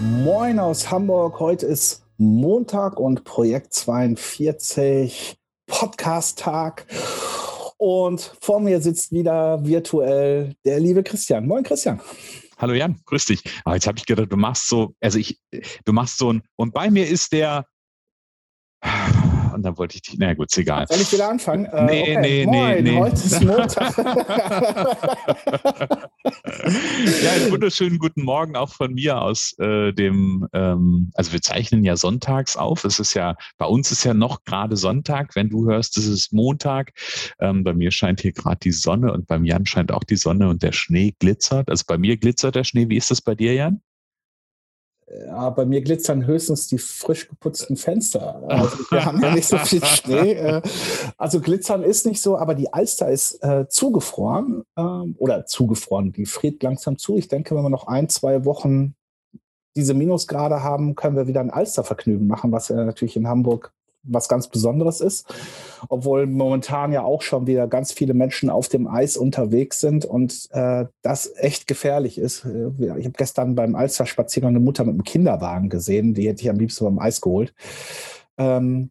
Moin aus Hamburg. Heute ist Montag und Projekt 42 Podcast-Tag. Und vor mir sitzt wieder virtuell der liebe Christian. Moin, Christian. Hallo Jan, grüß dich. Aber jetzt habe ich gedacht, du machst so, also ich, du machst so ein, und bei mir ist der, und dann wollte ich dich, na gut, ist egal. Soll ich wieder anfangen? Äh, nee, okay. nee, Moin, nee, nee. Heute ist Montag. ja, einen wunderschönen guten Morgen auch von mir aus äh, dem, ähm, also wir zeichnen ja sonntags auf. Es ist ja, bei uns ist ja noch gerade Sonntag. Wenn du hörst, es ist Montag. Ähm, bei mir scheint hier gerade die Sonne und beim Jan scheint auch die Sonne und der Schnee glitzert. Also bei mir glitzert der Schnee. Wie ist das bei dir, Jan? Ja, bei mir glitzern höchstens die frisch geputzten Fenster. Also wir haben ja nicht so viel Schnee. Äh, also glitzern ist nicht so, aber die Alster ist äh, zugefroren ähm, oder zugefroren. Die friert langsam zu. Ich denke, wenn wir noch ein, zwei Wochen diese Minusgrade haben, können wir wieder ein Alstervergnügen machen, was ja natürlich in Hamburg was ganz Besonderes ist, obwohl momentan ja auch schon wieder ganz viele Menschen auf dem Eis unterwegs sind und äh, das echt gefährlich ist. Äh, ich habe gestern beim Alster-Spaziergang eine Mutter mit einem Kinderwagen gesehen, die hätte ich am liebsten beim Eis geholt. Ähm,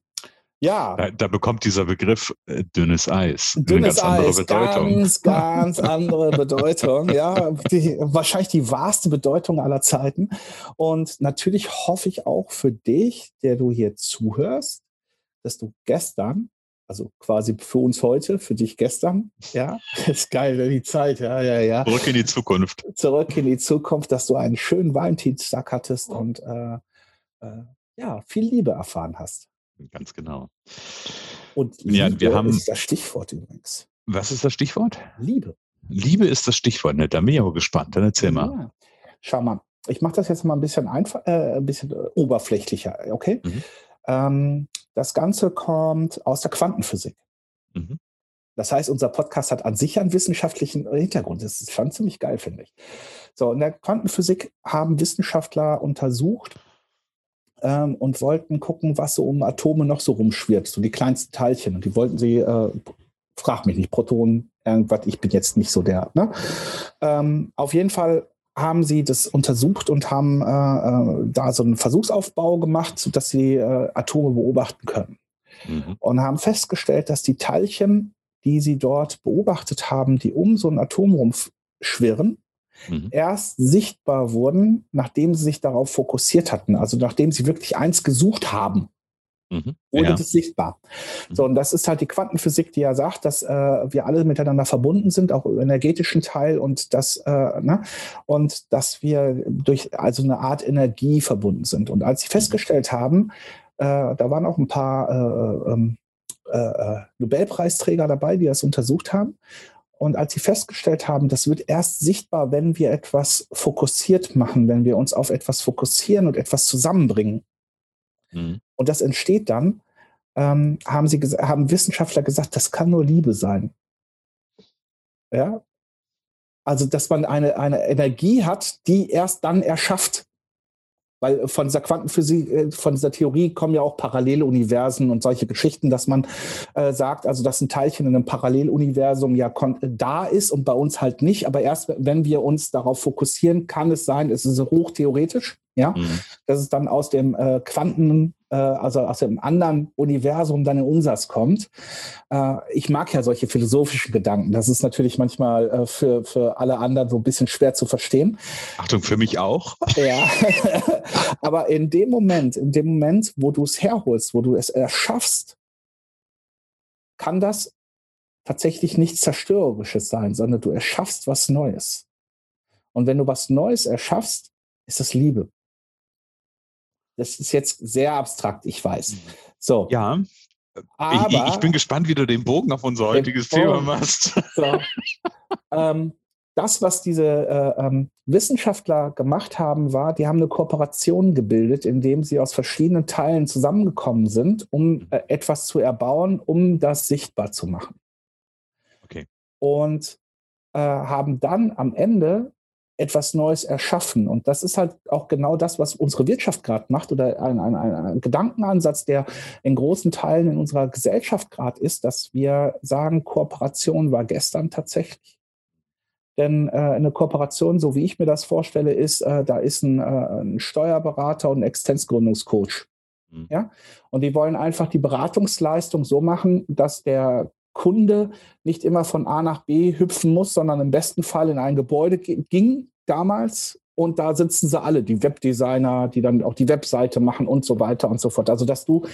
ja. Da, da, bekommt dieser Begriff äh, dünnes Eis dünnes eine ganz Eis, andere Bedeutung. Ganz, ganz andere Bedeutung. ja, die, wahrscheinlich die wahrste Bedeutung aller Zeiten. Und natürlich hoffe ich auch für dich, der du hier zuhörst, dass du gestern, also quasi für uns heute, für dich gestern, ja, ist geil, ne, die Zeit, ja, ja, ja. Zurück in die Zukunft. Zurück in die Zukunft, dass du einen schönen Valentinstag hattest und äh, äh, ja, viel Liebe erfahren hast. Ganz genau. Und Liebe ja, wir haben, ist das Stichwort übrigens. Was ist das Stichwort? Liebe. Liebe ist das Stichwort, ne? Da bin ich aber gespannt. Dann erzähl mal. Ja. Schau mal, ich mache das jetzt mal ein bisschen einfach, äh, ein bisschen oberflächlicher, okay? Mhm. Ähm, das Ganze kommt aus der Quantenphysik. Mhm. Das heißt, unser Podcast hat an sich einen wissenschaftlichen Hintergrund. Das ist schon ziemlich geil, finde ich. So, in der Quantenphysik haben Wissenschaftler untersucht ähm, und wollten gucken, was so um Atome noch so rumschwirrt, so die kleinsten Teilchen. Und die wollten sie, äh, frag mich nicht, Protonen, irgendwas, ich bin jetzt nicht so der. Ne? Ähm, auf jeden Fall haben sie das untersucht und haben äh, äh, da so einen Versuchsaufbau gemacht, sodass sie äh, Atome beobachten können. Mhm. Und haben festgestellt, dass die Teilchen, die sie dort beobachtet haben, die um so ein Atom rumschwirren, mhm. erst sichtbar wurden, nachdem sie sich darauf fokussiert hatten. Also nachdem sie wirklich eins gesucht haben. Mhm. Ohne ja. das sichtbar. Mhm. So, und das ist halt die Quantenphysik, die ja sagt, dass äh, wir alle miteinander verbunden sind, auch im energetischen Teil und dass, äh, ne? und dass wir durch also eine Art Energie verbunden sind. Und als sie mhm. festgestellt haben, äh, da waren auch ein paar äh, ähm, äh, äh, Nobelpreisträger dabei, die das untersucht haben. Und als sie festgestellt haben, das wird erst sichtbar, wenn wir etwas fokussiert machen, wenn wir uns auf etwas fokussieren und etwas zusammenbringen. Mhm. Und das entsteht dann, ähm, haben, sie haben Wissenschaftler gesagt, das kann nur Liebe sein. Ja? Also, dass man eine, eine Energie hat, die erst dann erschafft. Weil von dieser Quantenphysik, äh, von dieser Theorie kommen ja auch Paralleluniversen und solche Geschichten, dass man äh, sagt, also dass ein Teilchen in einem Paralleluniversum ja da ist und bei uns halt nicht. Aber erst wenn wir uns darauf fokussieren, kann es sein, es ist hochtheoretisch, ja, mhm. dass es dann aus dem äh, Quanten, äh, also aus dem anderen Universum dann in unseres kommt. Äh, ich mag ja solche philosophischen Gedanken. Das ist natürlich manchmal äh, für, für alle anderen so ein bisschen schwer zu verstehen. Achtung, für mich auch. Ja, aber in dem Moment, in dem Moment, wo du es herholst, wo du es erschaffst, kann das tatsächlich nichts Zerstörerisches sein, sondern du erschaffst was Neues. Und wenn du was Neues erschaffst, ist das Liebe. Das ist jetzt sehr abstrakt, ich weiß. Mhm. So. Ja. Aber, ich, ich, bin gespannt, wie du den Bogen auf unser heutiges Thema machst. So. ähm, das, was diese äh, ähm, Wissenschaftler gemacht haben, war, die haben eine Kooperation gebildet, indem sie aus verschiedenen Teilen zusammengekommen sind, um äh, etwas zu erbauen, um das sichtbar zu machen. Okay. Und äh, haben dann am Ende etwas Neues erschaffen. Und das ist halt auch genau das, was unsere Wirtschaft gerade macht oder ein, ein, ein, Gedankenansatz, der in großen Teilen in unserer Gesellschaft gerade ist, dass wir sagen, Kooperation war gestern tatsächlich. Denn äh, eine Kooperation, so wie ich mir das vorstelle, ist, äh, da ist ein, äh, ein, Steuerberater und ein Existenzgründungscoach. Mhm. Ja? Und die wollen einfach die Beratungsleistung so machen, dass der Kunde nicht immer von A nach B hüpfen muss, sondern im besten Fall in ein Gebäude ging damals und da sitzen sie alle, die Webdesigner, die dann auch die Webseite machen und so weiter und so fort. Also dass du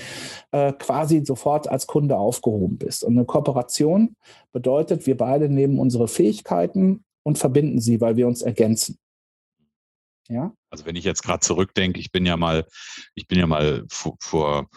äh, quasi sofort als Kunde aufgehoben bist. Und eine Kooperation bedeutet, wir beide nehmen unsere Fähigkeiten und verbinden sie, weil wir uns ergänzen. Ja? Also wenn ich jetzt gerade zurückdenke, ich bin ja mal, ich bin ja mal vor, vor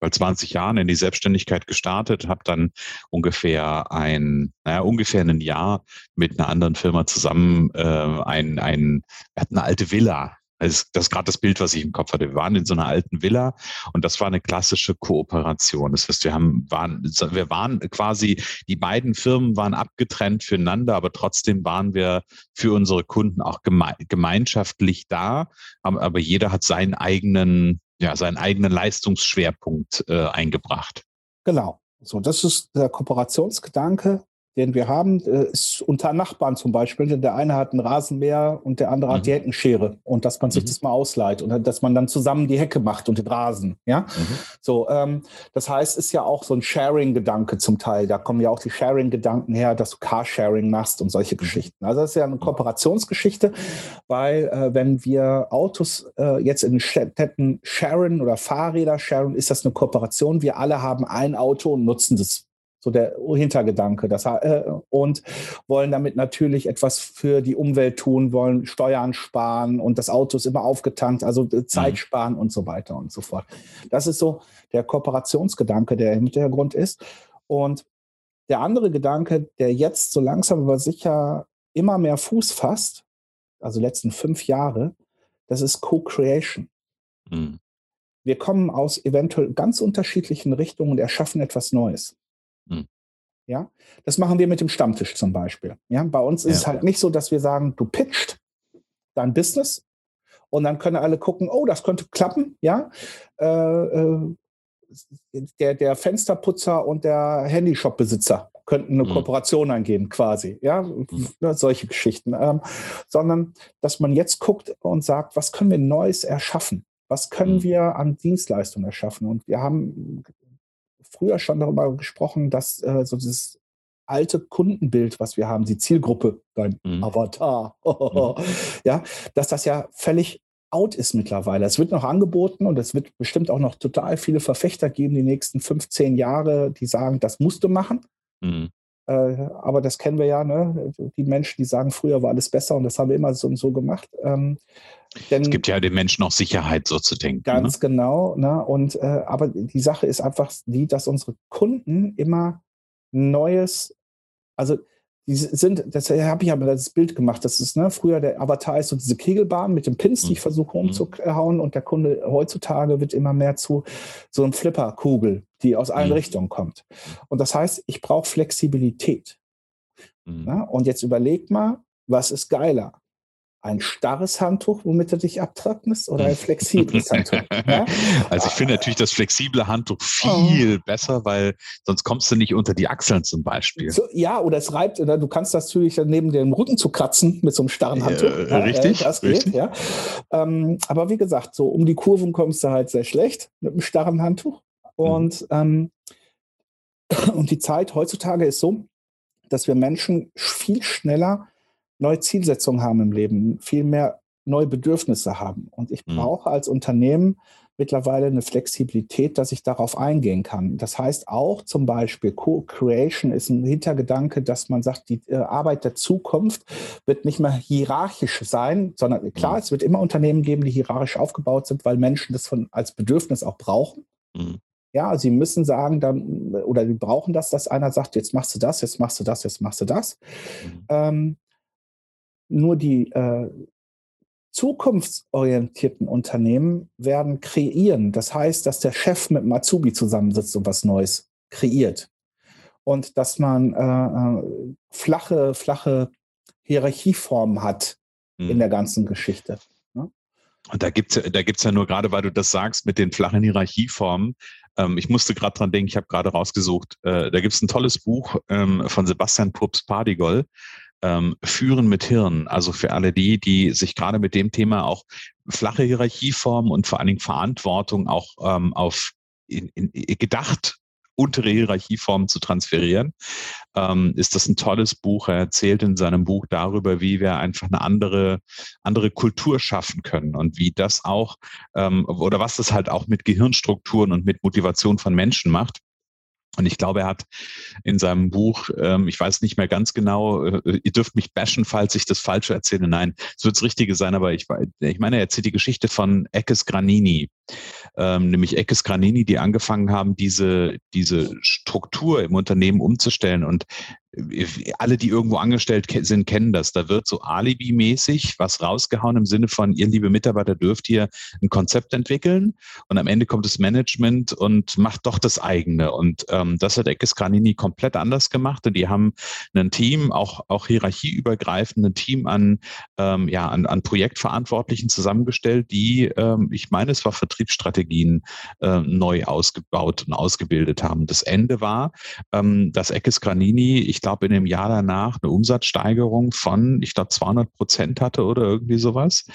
bei 20 Jahren in die Selbstständigkeit gestartet, habe dann ungefähr ein, naja, ungefähr ein Jahr mit einer anderen Firma zusammen äh, ein, ein, wir hatten eine alte Villa. Das ist, gerade das Bild, was ich im Kopf hatte. Wir waren in so einer alten Villa und das war eine klassische Kooperation. Das heißt, wir haben, waren, wir waren quasi, die beiden Firmen waren abgetrennt füreinander, aber trotzdem waren wir für unsere Kunden auch geme gemeinschaftlich da. Aber jeder hat seinen eigenen ja, seinen eigenen Leistungsschwerpunkt äh, eingebracht. Genau. So, das ist der Kooperationsgedanke den wir haben, äh, ist unter Nachbarn zum Beispiel. Der eine hat ein Rasenmäher und der andere mhm. hat die Heckenschere und dass man sich mhm. das mal ausleiht und dass man dann zusammen die Hecke macht und den Rasen. Ja, mhm. so. Ähm, das heißt, ist ja auch so ein Sharing-Gedanke zum Teil. Da kommen ja auch die Sharing-Gedanken her, dass du Carsharing machst und solche mhm. Geschichten. Also das ist ja eine Kooperationsgeschichte, weil äh, wenn wir Autos äh, jetzt in Städten sharen oder Fahrräder sharen, ist das eine Kooperation. Wir alle haben ein Auto und nutzen das so der Hintergedanke. Das, äh, und wollen damit natürlich etwas für die Umwelt tun, wollen Steuern sparen und das Auto ist immer aufgetankt, also äh, Zeit mhm. sparen und so weiter und so fort. Das ist so der Kooperationsgedanke, der im Hintergrund ist. Und der andere Gedanke, der jetzt so langsam aber sicher immer mehr Fuß fasst, also letzten fünf Jahre, das ist Co-Creation. Mhm. Wir kommen aus eventuell ganz unterschiedlichen Richtungen und erschaffen etwas Neues. Hm. Ja, das machen wir mit dem Stammtisch zum Beispiel. Ja, bei uns ist ja. es halt nicht so, dass wir sagen, du pitcht dein Business und dann können alle gucken, oh, das könnte klappen. Ja, äh, äh, der, der Fensterputzer und der Handyshop-Besitzer könnten eine mhm. Kooperation eingehen, quasi. Ja, mhm. solche Geschichten. Ähm, sondern, dass man jetzt guckt und sagt, was können wir Neues erschaffen? Was können mhm. wir an Dienstleistungen erschaffen? Und wir haben früher schon darüber gesprochen, dass äh, so dieses alte Kundenbild, was wir haben, die Zielgruppe, dein mhm. Avatar, mhm. ja, dass das ja völlig out ist mittlerweile. Es wird noch angeboten und es wird bestimmt auch noch total viele Verfechter geben, die nächsten 15 Jahre, die sagen, das musst du machen. Mhm. Äh, aber das kennen wir ja, ne? die Menschen, die sagen, früher war alles besser und das haben wir immer so und so gemacht. Ähm, denn es gibt ja den Menschen auch Sicherheit, so zu denken. Ganz ne? genau. Ne? Und, äh, aber die Sache ist einfach die, dass unsere Kunden immer Neues, also die sind, das habe ich aber das Bild gemacht, das ist, ne, früher der Avatar ist so diese Kegelbahn mit den Pins, die ich mhm. versuche mhm. umzuhauen und der Kunde heutzutage wird immer mehr zu so einem Flipperkugel, die aus allen mhm. Richtungen kommt. Und das heißt, ich brauche Flexibilität. Mhm. Ja? Und jetzt überleg mal, was ist geiler? Ein starres Handtuch, womit du dich abtrocknest, oder ein flexibles Handtuch? Ja? Also ich finde natürlich das flexible Handtuch viel oh. besser, weil sonst kommst du nicht unter die Achseln zum Beispiel. So, ja, oder es reibt, oder du kannst das natürlich neben dem Rücken zu kratzen mit so einem starren Handtuch. Äh, ja, richtig, das geht, richtig. ja. Ähm, aber wie gesagt, so um die Kurven kommst du halt sehr schlecht mit einem starren Handtuch. Und, mhm. ähm, und die Zeit heutzutage ist so, dass wir Menschen viel schneller neue Zielsetzungen haben im Leben, viel mehr neue Bedürfnisse haben. Und ich mhm. brauche als Unternehmen mittlerweile eine Flexibilität, dass ich darauf eingehen kann. Das heißt auch zum Beispiel Co-Creation ist ein Hintergedanke, dass man sagt, die äh, Arbeit der Zukunft wird nicht mehr hierarchisch sein, sondern klar, mhm. es wird immer Unternehmen geben, die hierarchisch aufgebaut sind, weil Menschen das von, als Bedürfnis auch brauchen. Mhm. Ja, sie müssen sagen dann, oder sie brauchen das, dass einer sagt, jetzt machst du das, jetzt machst du das, jetzt machst du das. Mhm. Ähm, nur die äh, zukunftsorientierten Unternehmen werden kreieren. Das heißt, dass der Chef mit Matsubi zusammensitzt und was Neues kreiert. Und dass man äh, äh flache, flache Hierarchieformen hat mhm. in der ganzen Geschichte. Ne? Und da gibt es da gibt's ja nur gerade, weil du das sagst, mit den flachen Hierarchieformen. Ähm, ich musste gerade dran denken, ich habe gerade rausgesucht, äh, da gibt es ein tolles Buch ähm, von Sebastian Pups Pardigol, ähm, Führen mit Hirn. Also für alle die, die sich gerade mit dem Thema auch flache Hierarchieformen und vor allen Dingen Verantwortung auch ähm, auf in, in, gedacht untere Hierarchieformen zu transferieren, ähm, ist das ein tolles Buch. Er erzählt in seinem Buch darüber, wie wir einfach eine andere, andere Kultur schaffen können und wie das auch ähm, oder was das halt auch mit Gehirnstrukturen und mit Motivation von Menschen macht. Und ich glaube, er hat in seinem Buch, ähm, ich weiß nicht mehr ganz genau, äh, ihr dürft mich bashen, falls ich das Falsche erzähle. Nein, es wird das Richtige sein, aber ich, ich meine, er erzählt die Geschichte von Eckes Granini, ähm, nämlich Eckes Granini, die angefangen haben, diese, diese Struktur im Unternehmen umzustellen. Und alle, die irgendwo angestellt sind, kennen das. Da wird so Alibi-mäßig was rausgehauen im Sinne von, ihr liebe Mitarbeiter dürft hier ein Konzept entwickeln und am Ende kommt das Management und macht doch das eigene. Und ähm, das hat Eckes Granini komplett anders gemacht und die haben ein Team, auch, auch hierarchieübergreifend, ein Team an, ähm, ja, an, an Projektverantwortlichen zusammengestellt, die, ähm, ich meine, es war Vertriebsstrategien äh, neu ausgebaut und ausgebildet haben. Das Ende war, ähm, dass Eckes Granini, ich ich glaube, in dem Jahr danach eine Umsatzsteigerung von, ich glaube, 200 Prozent hatte oder irgendwie sowas.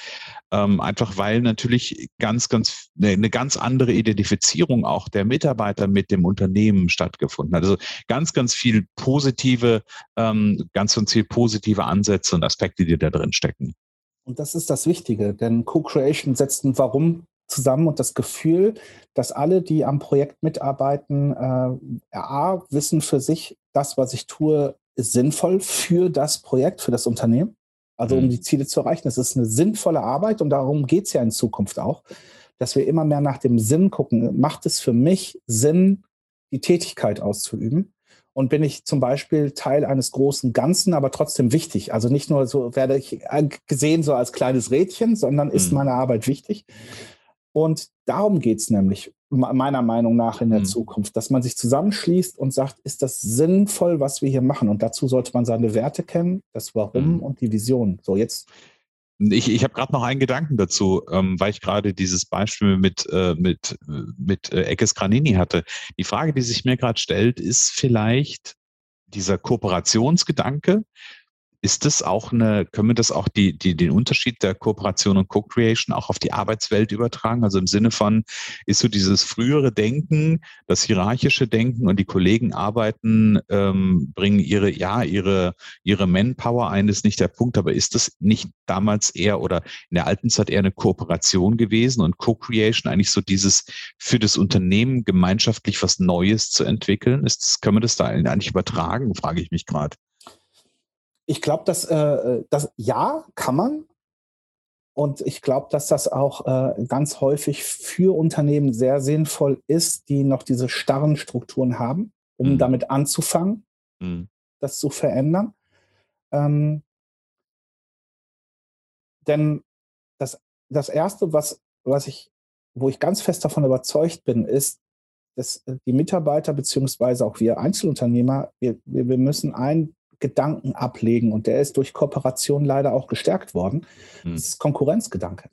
Ähm, einfach weil natürlich ganz, ganz, eine, eine ganz andere Identifizierung auch der Mitarbeiter mit dem Unternehmen stattgefunden hat. Also ganz, ganz viel positive, ähm, ganz, ganz viel positive Ansätze und Aspekte, die da drin stecken. Und das ist das Wichtige, denn Co-Creation setzt ein Warum zusammen und das Gefühl, dass alle, die am Projekt mitarbeiten, äh, A, wissen für sich, das, was ich tue, ist sinnvoll für das Projekt, für das Unternehmen. Also um mhm. die Ziele zu erreichen. Es ist eine sinnvolle Arbeit und darum geht es ja in Zukunft auch, dass wir immer mehr nach dem Sinn gucken. Macht es für mich Sinn, die Tätigkeit auszuüben? Und bin ich zum Beispiel Teil eines großen Ganzen, aber trotzdem wichtig? Also nicht nur so werde ich gesehen so als kleines Rädchen, sondern ist mhm. meine Arbeit wichtig? Und darum geht es nämlich meiner Meinung nach in der mhm. Zukunft, dass man sich zusammenschließt und sagt, ist das sinnvoll, was wir hier machen? Und dazu sollte man seine Werte kennen, das Warum mhm. und die Vision. So, jetzt ich, ich habe gerade noch einen Gedanken dazu, ähm, weil ich gerade dieses Beispiel mit, äh, mit, mit äh, Eckes Granini hatte. Die Frage, die sich mir gerade stellt, ist vielleicht dieser Kooperationsgedanke, ist das auch eine, können wir das auch die, die, den Unterschied der Kooperation und Co-Creation auch auf die Arbeitswelt übertragen? Also im Sinne von, ist so dieses frühere Denken, das hierarchische Denken und die Kollegen arbeiten, ähm, bringen ihre, ja, ihre, ihre Manpower ein, ist nicht der Punkt, aber ist das nicht damals eher oder in der alten Zeit eher eine Kooperation gewesen und Co-Creation eigentlich so dieses für das Unternehmen gemeinschaftlich was Neues zu entwickeln? Ist das, können wir das da eigentlich übertragen, frage ich mich gerade. Ich glaube, dass äh, das ja kann man. Und ich glaube, dass das auch äh, ganz häufig für Unternehmen sehr sinnvoll ist, die noch diese starren Strukturen haben, um mhm. damit anzufangen, mhm. das zu verändern. Ähm, denn das, das Erste, was, was ich, wo ich ganz fest davon überzeugt bin, ist, dass die Mitarbeiter beziehungsweise auch wir Einzelunternehmer, wir, wir, wir müssen ein Gedanken ablegen und der ist durch Kooperation leider auch gestärkt worden. Hm. Das ist Konkurrenzgedanke.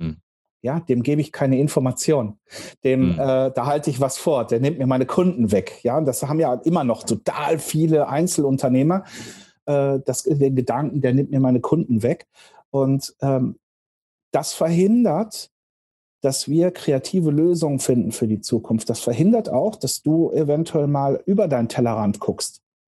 Hm. Ja, dem gebe ich keine Information. Dem, hm. äh, da halte ich was vor. Der nimmt mir meine Kunden weg. Ja, und das haben ja immer noch total viele Einzelunternehmer. Äh, das, den Gedanken, der nimmt mir meine Kunden weg. Und ähm, das verhindert, dass wir kreative Lösungen finden für die Zukunft. Das verhindert auch, dass du eventuell mal über deinen Tellerrand guckst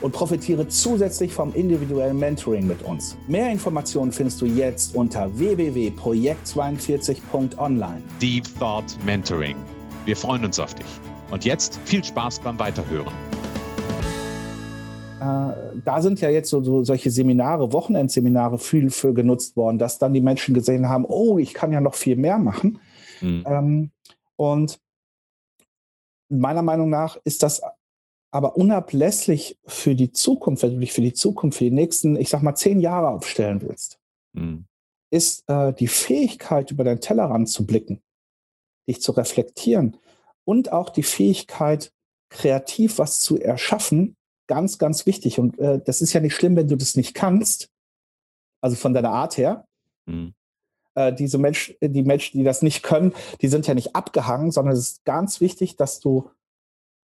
und profitiere zusätzlich vom individuellen Mentoring mit uns. Mehr Informationen findest du jetzt unter www.projekt42.online. Deep Thought Mentoring. Wir freuen uns auf dich. Und jetzt viel Spaß beim Weiterhören. Äh, da sind ja jetzt so, so solche Seminare, Wochenendseminare viel für genutzt worden, dass dann die Menschen gesehen haben, oh, ich kann ja noch viel mehr machen. Mhm. Ähm, und meiner Meinung nach ist das aber unablässlich für die Zukunft, wenn du dich für die Zukunft, für die nächsten, ich sag mal, zehn Jahre aufstellen willst, mhm. ist äh, die Fähigkeit, über deinen Tellerrand zu blicken, dich zu reflektieren und auch die Fähigkeit, kreativ was zu erschaffen, ganz, ganz wichtig. Und äh, das ist ja nicht schlimm, wenn du das nicht kannst, also von deiner Art her. Mhm. Äh, diese Menschen, die Menschen, die das nicht können, die sind ja nicht abgehangen, sondern es ist ganz wichtig, dass du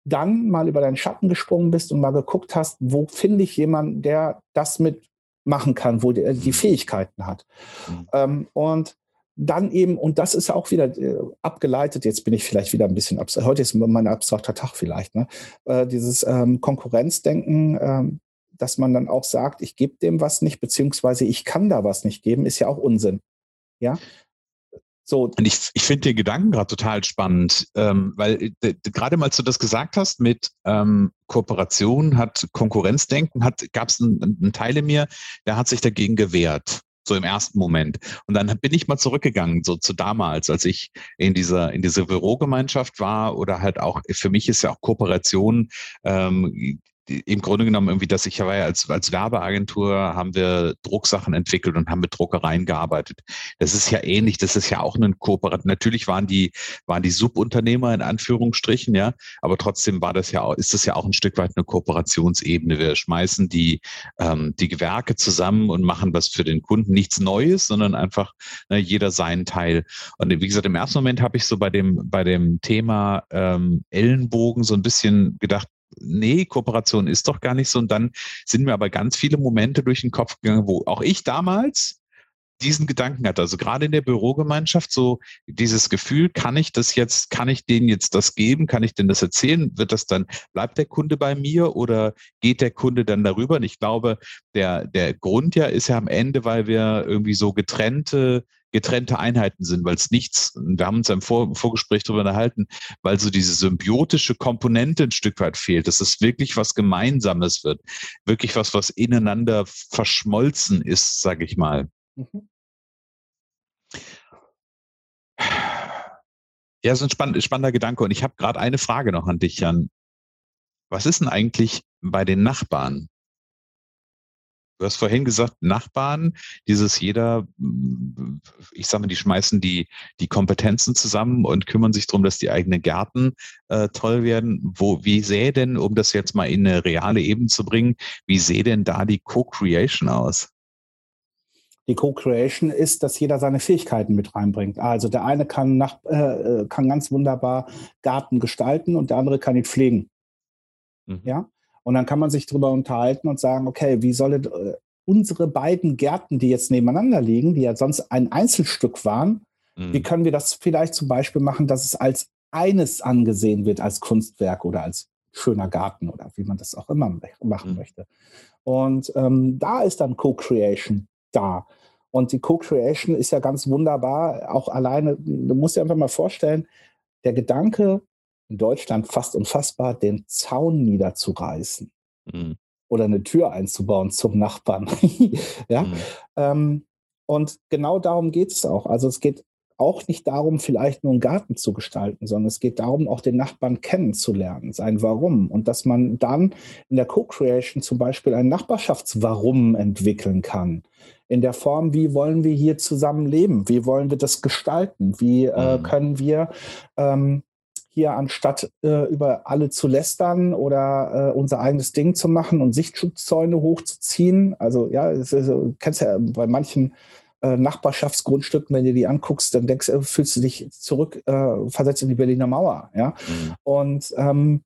dann mal über deinen Schatten gesprungen bist und mal geguckt hast, wo finde ich jemanden, der das mit machen kann, wo der die Fähigkeiten hat. Mhm. Ähm, und dann eben, und das ist auch wieder äh, abgeleitet, jetzt bin ich vielleicht wieder ein bisschen abstrakt, heute ist mein abstrakter Tag vielleicht, ne? Äh, dieses ähm, Konkurrenzdenken, ähm, dass man dann auch sagt, ich gebe dem was nicht, beziehungsweise ich kann da was nicht geben, ist ja auch Unsinn. Ja. So. Und ich, ich finde den Gedanken gerade total spannend, ähm, weil äh, gerade mal, als du das gesagt hast mit ähm, Kooperation, hat Konkurrenzdenken, hat gab es einen, einen Teil in mir, der hat sich dagegen gewehrt so im ersten Moment. Und dann bin ich mal zurückgegangen, so zu damals, als ich in dieser, in dieser Bürogemeinschaft war oder halt auch, für mich ist ja auch Kooperation ähm, im Grunde genommen irgendwie, dass ich ja als, als Werbeagentur haben wir Drucksachen entwickelt und haben mit Druckereien gearbeitet. Das ist ja ähnlich, das ist ja auch ein Kooperat. Natürlich waren die, waren die Subunternehmer in Anführungsstrichen, ja, aber trotzdem war das ja auch, ist das ja auch ein Stück weit eine Kooperationsebene. Wir schmeißen die, ähm, die Gewerke zusammen und machen was für den Kunden. Nichts Neues, sondern einfach ne, jeder seinen Teil. Und wie gesagt, im ersten Moment habe ich so bei dem, bei dem Thema ähm, Ellenbogen so ein bisschen gedacht, nee, Kooperation ist doch gar nicht so. Und dann sind mir aber ganz viele Momente durch den Kopf gegangen, wo auch ich damals diesen Gedanken hatte. Also gerade in der Bürogemeinschaft so dieses Gefühl, kann ich das jetzt, kann ich denen jetzt das geben? Kann ich denen das erzählen? Wird das dann, bleibt der Kunde bei mir oder geht der Kunde dann darüber? Und ich glaube, der, der Grund ja ist ja am Ende, weil wir irgendwie so getrennte getrennte Einheiten sind, weil es nichts, wir haben uns im Vor Vorgespräch darüber unterhalten, weil so diese symbiotische Komponente ein Stück weit fehlt, dass es wirklich was Gemeinsames wird, wirklich was, was ineinander verschmolzen ist, sage ich mal. Mhm. Ja, so ein spann spannender Gedanke. Und ich habe gerade eine Frage noch an dich, Jan. Was ist denn eigentlich bei den Nachbarn? Du hast vorhin gesagt, Nachbarn, dieses jeder, ich sage mal, die schmeißen die, die Kompetenzen zusammen und kümmern sich darum, dass die eigenen Gärten äh, toll werden. Wo, wie sähe denn, um das jetzt mal in eine reale Ebene zu bringen, wie sähe denn da die Co-Creation aus? Die Co-Creation ist, dass jeder seine Fähigkeiten mit reinbringt. Also der eine kann, nach, äh, äh kann ganz wunderbar Garten gestalten und der andere kann ihn pflegen. Mhm. Ja, und dann kann man sich darüber unterhalten und sagen, okay, wie soll äh, unsere beiden Gärten, die jetzt nebeneinander liegen, die ja sonst ein Einzelstück waren, mhm. wie können wir das vielleicht zum Beispiel machen, dass es als eines angesehen wird, als Kunstwerk oder als schöner Garten oder wie man das auch immer machen mhm. möchte. Und ähm, da ist dann Co-Creation da. Und die Co-Creation ist ja ganz wunderbar, auch alleine, du musst dir einfach mal vorstellen, der Gedanke, in Deutschland fast unfassbar, den Zaun niederzureißen mhm. oder eine Tür einzubauen zum Nachbarn. ja? Mhm. Ähm, und genau darum geht es auch. Also es geht auch nicht darum, vielleicht nur einen Garten zu gestalten, sondern es geht darum, auch den Nachbarn kennenzulernen, sein Warum. Und dass man dann in der Co-Creation zum Beispiel ein Nachbarschaftswarum entwickeln kann. In der Form, wie wollen wir hier zusammen leben? Wie wollen wir das gestalten? Wie äh, mhm. können wir ähm, hier anstatt äh, über alle zu lästern oder äh, unser eigenes Ding zu machen und Sichtschutzzäune hochzuziehen. Also ja, ist, du kennst ja bei manchen äh, Nachbarschaftsgrundstücken, wenn du die anguckst, dann denkst, äh, fühlst du dich zurück, äh, versetzt in die Berliner Mauer. Ja? Mhm. Und ähm,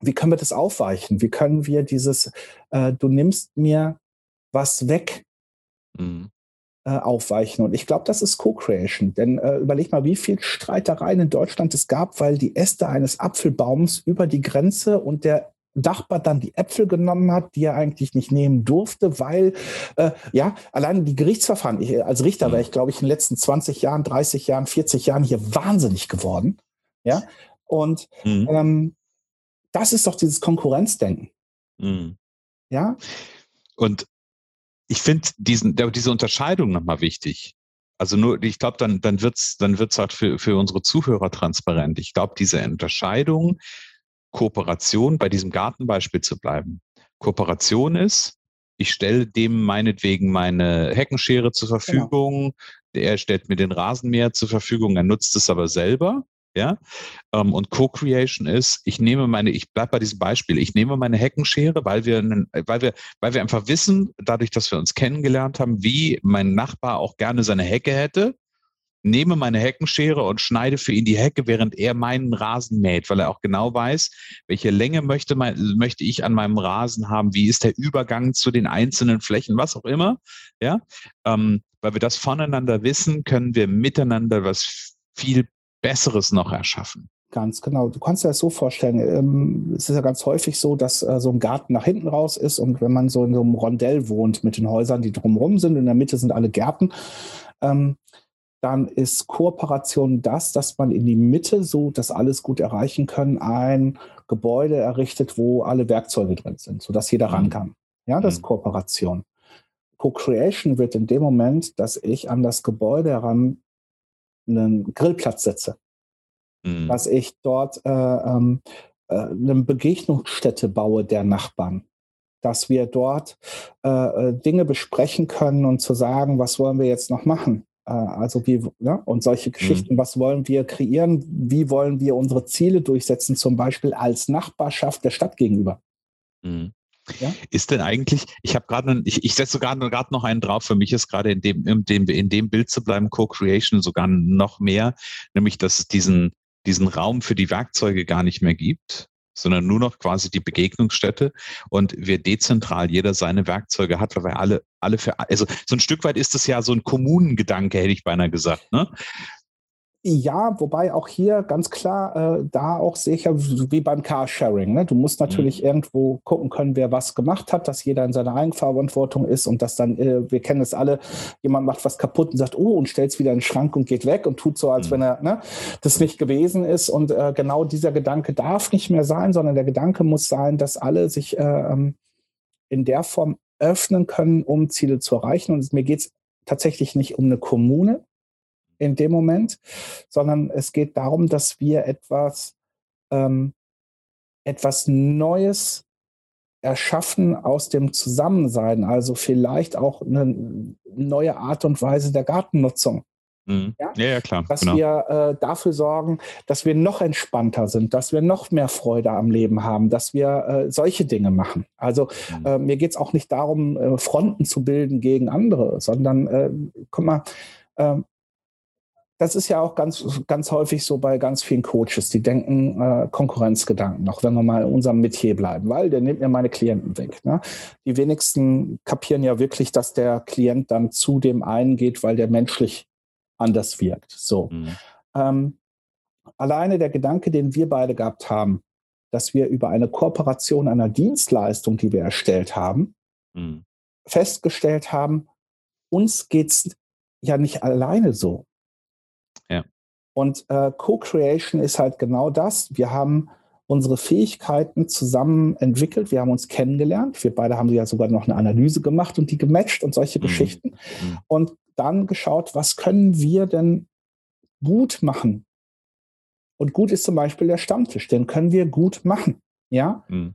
wie können wir das aufweichen? Wie können wir dieses, äh, du nimmst mir was weg, mhm. Äh, aufweichen. Und ich glaube, das ist Co-Creation. Denn äh, überleg mal, wie viel Streitereien in Deutschland es gab, weil die Äste eines Apfelbaums über die Grenze und der Nachbar dann die Äpfel genommen hat, die er eigentlich nicht nehmen durfte, weil, äh, ja, allein die Gerichtsverfahren, ich, als Richter wäre ich, glaube ich, in den letzten 20 Jahren, 30 Jahren, 40 Jahren hier wahnsinnig geworden. Ja, und mhm. ähm, das ist doch dieses Konkurrenzdenken. Mhm. Ja. Und ich finde diesen, diese Unterscheidung nochmal wichtig. Also nur, ich glaube, dann, dann wird's, dann wird's halt für, für unsere Zuhörer transparent. Ich glaube, diese Unterscheidung, Kooperation, bei diesem Gartenbeispiel zu bleiben. Kooperation ist, ich stelle dem meinetwegen meine Heckenschere zur genau. Verfügung, genau. er stellt mir den Rasenmäher zur Verfügung, er nutzt es aber selber. Ja? Ähm, und Co-Creation ist, ich nehme meine, ich bleibe bei diesem Beispiel, ich nehme meine Heckenschere, weil wir, weil wir, weil wir einfach wissen, dadurch, dass wir uns kennengelernt haben, wie mein Nachbar auch gerne seine Hecke hätte, nehme meine Heckenschere und schneide für ihn die Hecke, während er meinen Rasen mäht, weil er auch genau weiß, welche Länge möchte, mein, möchte ich an meinem Rasen haben, wie ist der Übergang zu den einzelnen Flächen, was auch immer. Ja, ähm, weil wir das voneinander wissen, können wir miteinander was viel Besseres noch erschaffen. Ganz genau. Du kannst dir das so vorstellen. Ähm, es ist ja ganz häufig so, dass äh, so ein Garten nach hinten raus ist und wenn man so in so einem Rondell wohnt mit den Häusern, die drumherum sind, in der Mitte sind alle Gärten, ähm, dann ist Kooperation das, dass man in die Mitte, so dass alles gut erreichen können, ein Gebäude errichtet, wo alle Werkzeuge drin sind, sodass jeder mhm. ran kann. Ja, das mhm. ist Kooperation. Co-Creation wird in dem Moment, dass ich an das Gebäude heran einen Grillplatz setze, mhm. dass ich dort äh, ähm, äh, eine Begegnungsstätte baue der Nachbarn, dass wir dort äh, äh, Dinge besprechen können und zu sagen, was wollen wir jetzt noch machen. Äh, also wie, ne? und solche Geschichten, mhm. was wollen wir kreieren, wie wollen wir unsere Ziele durchsetzen, zum Beispiel als Nachbarschaft der Stadt gegenüber. Mhm. Ja? Ist denn eigentlich, ich habe gerade, ich, ich setze gerade noch einen drauf, für mich ist gerade in dem, in dem, in dem Bild zu bleiben, Co-Creation sogar noch mehr, nämlich dass es diesen, diesen Raum für die Werkzeuge gar nicht mehr gibt, sondern nur noch quasi die Begegnungsstätte und wir dezentral jeder seine Werkzeuge hat, weil wir alle, alle für, also so ein Stück weit ist es ja so ein Kommunengedanke, hätte ich beinahe gesagt, ne? Ja, wobei auch hier ganz klar, äh, da auch sicher wie beim Carsharing. Ne? Du musst natürlich mhm. irgendwo gucken können, wer was gemacht hat, dass jeder in seiner Eigenverantwortung ist und dass dann, äh, wir kennen es alle, jemand macht was kaputt und sagt, oh, und stellt es wieder in den Schrank und geht weg und tut so, als mhm. wenn er ne, das nicht gewesen ist. Und äh, genau dieser Gedanke darf nicht mehr sein, sondern der Gedanke muss sein, dass alle sich äh, ähm, in der Form öffnen können, um Ziele zu erreichen. Und mir geht es tatsächlich nicht um eine Kommune, in dem Moment, sondern es geht darum, dass wir etwas, ähm, etwas Neues erschaffen aus dem Zusammensein, also vielleicht auch eine neue Art und Weise der Gartennutzung. Mhm. Ja? ja? Ja, klar. Dass genau. wir äh, dafür sorgen, dass wir noch entspannter sind, dass wir noch mehr Freude am Leben haben, dass wir äh, solche Dinge machen. Also mhm. äh, mir geht es auch nicht darum, äh, Fronten zu bilden gegen andere, sondern äh, guck mal, ähm, das ist ja auch ganz, ganz häufig so bei ganz vielen Coaches, die denken äh, Konkurrenzgedanken, auch wenn wir mal in unserem Metier bleiben, weil der nimmt mir meine Klienten weg. Ne? Die wenigsten kapieren ja wirklich, dass der Klient dann zu dem einen geht, weil der menschlich anders wirkt. So. Mhm. Ähm, alleine der Gedanke, den wir beide gehabt haben, dass wir über eine Kooperation einer Dienstleistung, die wir erstellt haben, mhm. festgestellt haben, uns geht es ja nicht alleine so. Und äh, Co-Creation ist halt genau das. Wir haben unsere Fähigkeiten zusammen entwickelt. Wir haben uns kennengelernt. Wir beide haben ja sogar noch eine Analyse gemacht und die gematcht und solche mhm. Geschichten. Mhm. Und dann geschaut, was können wir denn gut machen? Und gut ist zum Beispiel der Stammtisch. Den können wir gut machen. Ja. Mhm.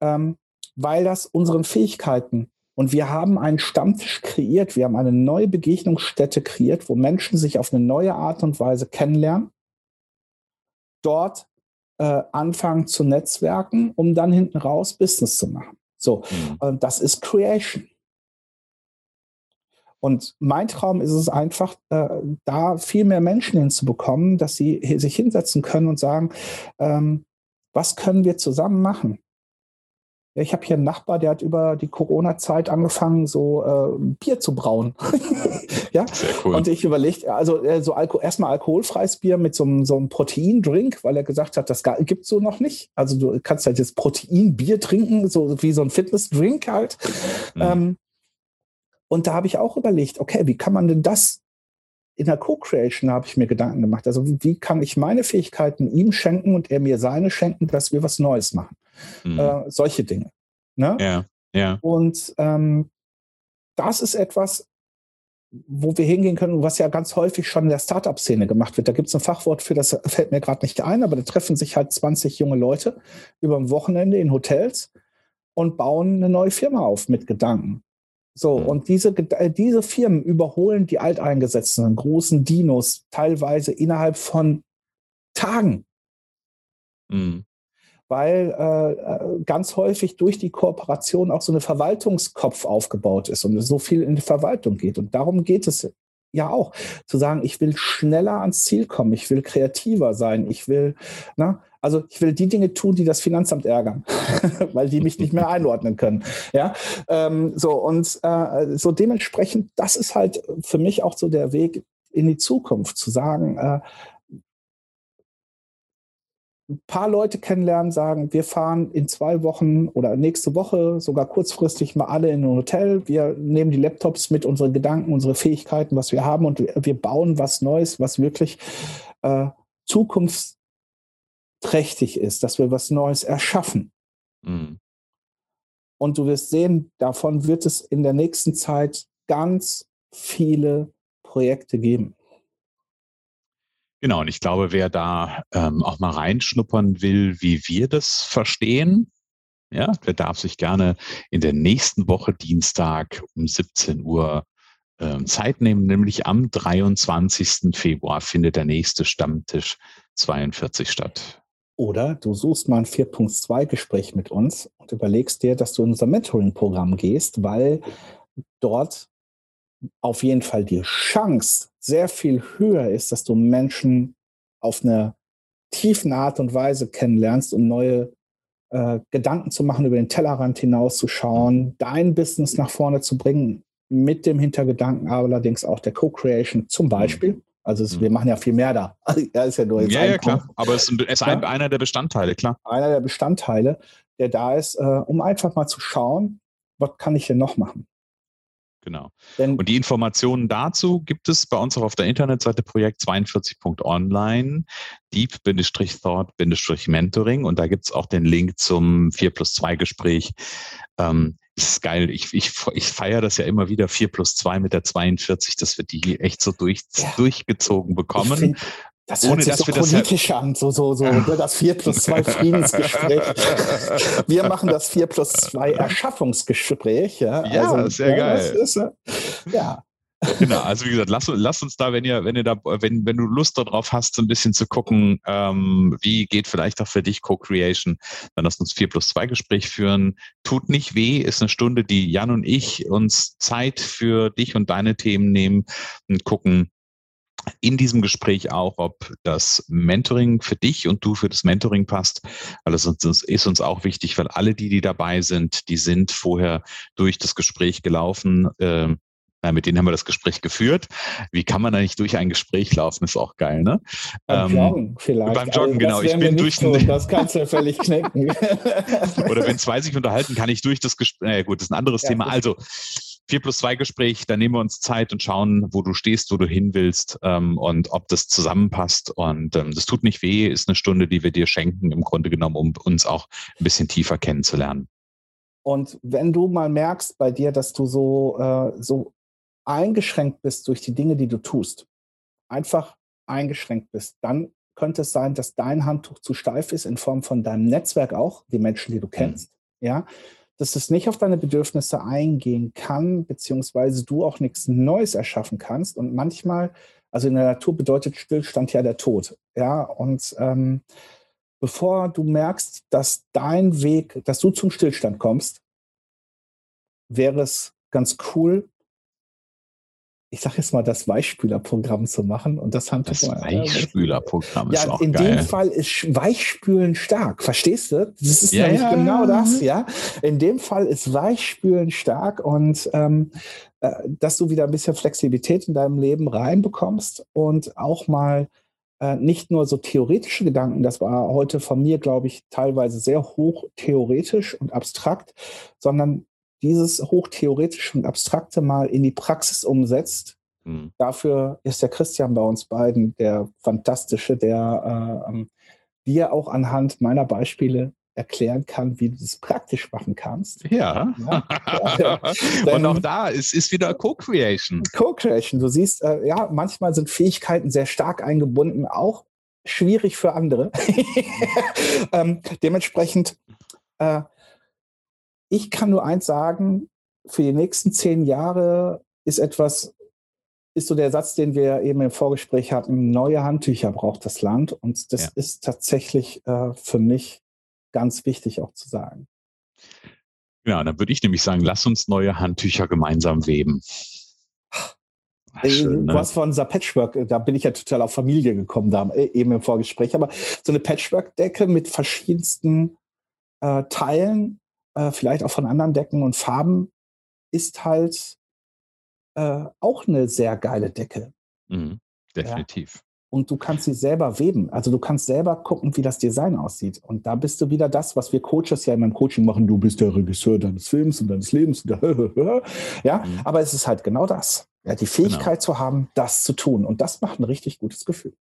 Ähm, weil das unseren Fähigkeiten und wir haben einen Stammtisch kreiert, wir haben eine neue Begegnungsstätte kreiert, wo Menschen sich auf eine neue Art und Weise kennenlernen, dort äh, anfangen zu netzwerken, um dann hinten raus Business zu machen. So, mhm. und das ist Creation. Und mein Traum ist es einfach, äh, da viel mehr Menschen hinzubekommen, dass sie sich hinsetzen können und sagen, ähm, was können wir zusammen machen? Ich habe hier einen Nachbar, der hat über die Corona-Zeit angefangen, so äh, Bier zu brauen. ja, sehr cool. Und ich überlege, also äh, so Alko erstmal alkoholfreies Bier mit so einem, so einem Proteindrink, weil er gesagt hat, das gibt es so noch nicht. Also du kannst halt jetzt Proteinbier trinken, so wie so ein Fitnessdrink halt. Mhm. Ähm, und da habe ich auch überlegt, okay, wie kann man denn das in der Co-Creation habe ich mir Gedanken gemacht. Also wie kann ich meine Fähigkeiten ihm schenken und er mir seine schenken, dass wir was Neues machen. Mhm. Äh, solche Dinge. Ne? Ja, ja. Und ähm, das ist etwas, wo wir hingehen können, was ja ganz häufig schon in der Startup-Szene gemacht wird. Da gibt es ein Fachwort für, das fällt mir gerade nicht ein, aber da treffen sich halt 20 junge Leute über ein Wochenende in Hotels und bauen eine neue Firma auf mit Gedanken. So, mhm. und diese, äh, diese Firmen überholen die alteingesetzten großen Dinos teilweise innerhalb von Tagen. Mhm. Weil äh, äh, ganz häufig durch die Kooperation auch so eine Verwaltungskopf aufgebaut ist und so viel in die Verwaltung geht. Und darum geht es ja auch, zu sagen, ich will schneller ans Ziel kommen, ich will kreativer sein, ich will, na, also ich will die Dinge tun, die das Finanzamt ärgern, weil die mich nicht mehr einordnen können. Ja, ähm, so und äh, so dementsprechend, das ist halt für mich auch so der Weg in die Zukunft, zu sagen, äh, ein paar Leute kennenlernen, sagen, wir fahren in zwei Wochen oder nächste Woche, sogar kurzfristig mal alle in ein Hotel. Wir nehmen die Laptops mit unseren Gedanken, unsere Fähigkeiten, was wir haben und wir bauen was Neues, was wirklich äh, zukunftsträchtig ist, dass wir was Neues erschaffen. Mhm. Und du wirst sehen, davon wird es in der nächsten Zeit ganz viele Projekte geben. Genau, und ich glaube, wer da ähm, auch mal reinschnuppern will, wie wir das verstehen, ja, der darf sich gerne in der nächsten Woche Dienstag um 17 Uhr ähm, Zeit nehmen, nämlich am 23. Februar findet der nächste Stammtisch 42 statt. Oder du suchst mal ein 4.2-Gespräch mit uns und überlegst dir, dass du in unser Mentoring-Programm gehst, weil dort auf jeden Fall die Chance sehr viel höher ist, dass du Menschen auf eine tiefen Art und Weise kennenlernst, um neue äh, Gedanken zu machen, über den Tellerrand hinauszuschauen, dein Business nach vorne zu bringen, mit dem Hintergedanken allerdings auch der Co-Creation zum mhm. Beispiel. Also es, mhm. wir machen ja viel mehr da. ja, ist ja nur jetzt Ja, ja, klar. Aber es ist ein, einer der Bestandteile, klar. Einer der Bestandteile, der da ist, äh, um einfach mal zu schauen, was kann ich denn noch machen? Genau. Denn und die Informationen dazu gibt es bei uns auch auf der Internetseite projekt 42.online, Deep-Thought-Mentoring und da gibt es auch den Link zum 4 plus 2 Gespräch. Ähm, das ist geil. Ich, ich, ich feiere das ja immer wieder, 4 plus 2 mit der 42, dass wir die echt so durch, ja. durchgezogen bekommen. Das hört Ohne, sich so politisch das an, so, so, so ja. das 4 plus 2 Friedensgespräch. Wir machen das 4 plus 2 Erschaffungsgespräch. Ja, ja also, sehr ja, geil. Ist, äh, ja. Genau, also wie gesagt, lass, lass, uns da, wenn ihr, wenn ihr da, wenn, wenn du Lust darauf hast, so ein bisschen zu gucken, ähm, wie geht vielleicht auch für dich Co-Creation, dann lass uns 4 plus 2 Gespräch führen. Tut nicht weh, ist eine Stunde, die Jan und ich uns Zeit für dich und deine Themen nehmen und gucken, in diesem Gespräch auch, ob das Mentoring für dich und du für das Mentoring passt. Weil das ist uns auch wichtig, weil alle die, die dabei sind, die sind vorher durch das Gespräch gelaufen. Äh, mit denen haben wir das Gespräch geführt. Wie kann man da nicht durch ein Gespräch laufen? Ist auch geil, ne? Beim ähm, Joggen vielleicht. Beim Joggen, also, genau. Ich bin durch so, Das kannst du ja völlig knicken. Oder wenn zwei sich unterhalten, kann ich durch das Gespräch. Naja, gut, das ist ein anderes ja, Thema. Also, 4 plus 2 Gespräch, da nehmen wir uns Zeit und schauen, wo du stehst, wo du hin willst ähm, und ob das zusammenpasst. Und ähm, das tut nicht weh, ist eine Stunde, die wir dir schenken, im Grunde genommen, um uns auch ein bisschen tiefer kennenzulernen. Und wenn du mal merkst bei dir, dass du so, äh, so eingeschränkt bist durch die Dinge, die du tust, einfach eingeschränkt bist, dann könnte es sein, dass dein Handtuch zu steif ist in Form von deinem Netzwerk auch, die Menschen, die du mhm. kennst. Mhm. Ja, dass es nicht auf deine Bedürfnisse eingehen kann, beziehungsweise du auch nichts Neues erschaffen kannst. Und manchmal, also in der Natur bedeutet Stillstand ja der Tod. Ja, und ähm, bevor du merkst, dass dein Weg, dass du zum Stillstand kommst, wäre es ganz cool, ich sage jetzt mal, das Weichspülerprogramm zu machen. Und das haben das Weichspülerprogramm ist ja, auch in geil. dem Fall ist Weichspülen stark. Verstehst du? Das ist ja, nämlich ja, genau das, ja. In dem Fall ist Weichspülen stark und ähm, äh, dass du wieder ein bisschen Flexibilität in deinem Leben reinbekommst und auch mal äh, nicht nur so theoretische Gedanken, das war heute von mir, glaube ich, teilweise sehr hoch theoretisch und abstrakt, sondern dieses hochtheoretische und abstrakte mal in die Praxis umsetzt. Mhm. Dafür ist der Christian bei uns beiden der Fantastische, der äh, ähm, dir auch anhand meiner Beispiele erklären kann, wie du das praktisch machen kannst. Ja. ja, ja. und auch da ist, ist wieder Co-Creation. Co-Creation. Du siehst, äh, ja, manchmal sind Fähigkeiten sehr stark eingebunden, auch schwierig für andere. ähm, dementsprechend äh, ich kann nur eins sagen, für die nächsten zehn Jahre ist etwas, ist so der Satz, den wir eben im Vorgespräch hatten, neue Handtücher braucht das Land. Und das ja. ist tatsächlich äh, für mich ganz wichtig auch zu sagen. Ja, dann würde ich nämlich sagen, lass uns neue Handtücher gemeinsam weben. Ach, schön, ne? Von dieser Patchwork, da bin ich ja total auf Familie gekommen, da äh, eben im Vorgespräch, aber so eine Patchwork-Decke mit verschiedensten äh, Teilen äh, vielleicht auch von anderen Decken und Farben, ist halt äh, auch eine sehr geile Decke. Mhm, definitiv. Ja. Und du kannst sie selber weben. Also du kannst selber gucken, wie das Design aussieht. Und da bist du wieder das, was wir Coaches ja in meinem Coaching machen. Du bist der Regisseur deines Films und deines Lebens. ja, mhm. aber es ist halt genau das. Ja, die Fähigkeit genau. zu haben, das zu tun. Und das macht ein richtig gutes Gefühl.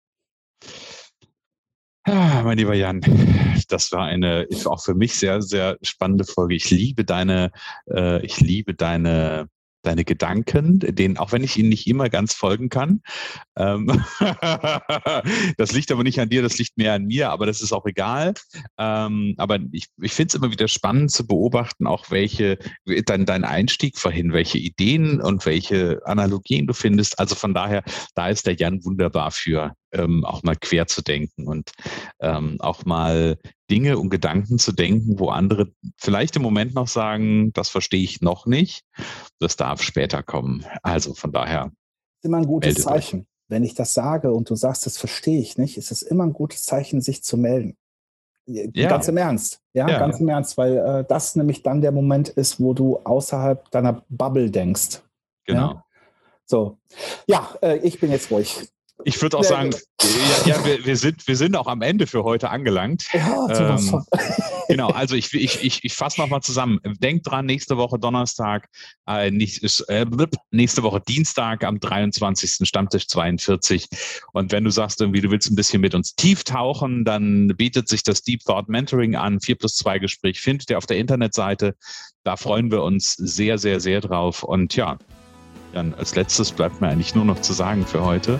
Ah, mein lieber Jan, das war eine auch für mich sehr, sehr spannende Folge. Ich liebe deine, äh, ich liebe deine deine Gedanken, denen, auch wenn ich ihnen nicht immer ganz folgen kann. Ähm das liegt aber nicht an dir, das liegt mehr an mir, aber das ist auch egal. Ähm, aber ich, ich finde es immer wieder spannend zu beobachten, auch welche, dein, dein Einstieg vorhin, welche Ideen und welche Analogien du findest. Also von daher, da ist der Jan wunderbar für, ähm, auch mal quer zu denken und ähm, auch mal Dinge und Gedanken zu denken, wo andere vielleicht im Moment noch sagen, das verstehe ich noch nicht. Das darf später kommen. Also von daher. ist immer ein gutes Zeichen. Euch. Wenn ich das sage und du sagst, das verstehe ich nicht, ist es immer ein gutes Zeichen, sich zu melden. Ja. Ganz im Ernst. Ja, ja. ganz im Ernst, weil äh, das nämlich dann der Moment ist, wo du außerhalb deiner Bubble denkst. Genau. Ja? So. Ja, äh, ich bin jetzt ruhig. Ich würde auch sagen, ja, ja wir, wir, sind, wir sind auch am Ende für heute angelangt. Ja, ähm, genau, also ich, ich, ich, ich fasse nochmal zusammen. Denkt dran, nächste Woche Donnerstag, äh, nicht, äh, nächste Woche Dienstag am 23. Stammtisch 42. Und wenn du sagst, irgendwie, du willst ein bisschen mit uns tief tauchen, dann bietet sich das Deep Thought Mentoring an. 4 plus 2 Gespräch findet ihr auf der Internetseite. Da freuen wir uns sehr, sehr, sehr drauf. Und ja, Jan, als letztes bleibt mir eigentlich nur noch zu sagen für heute.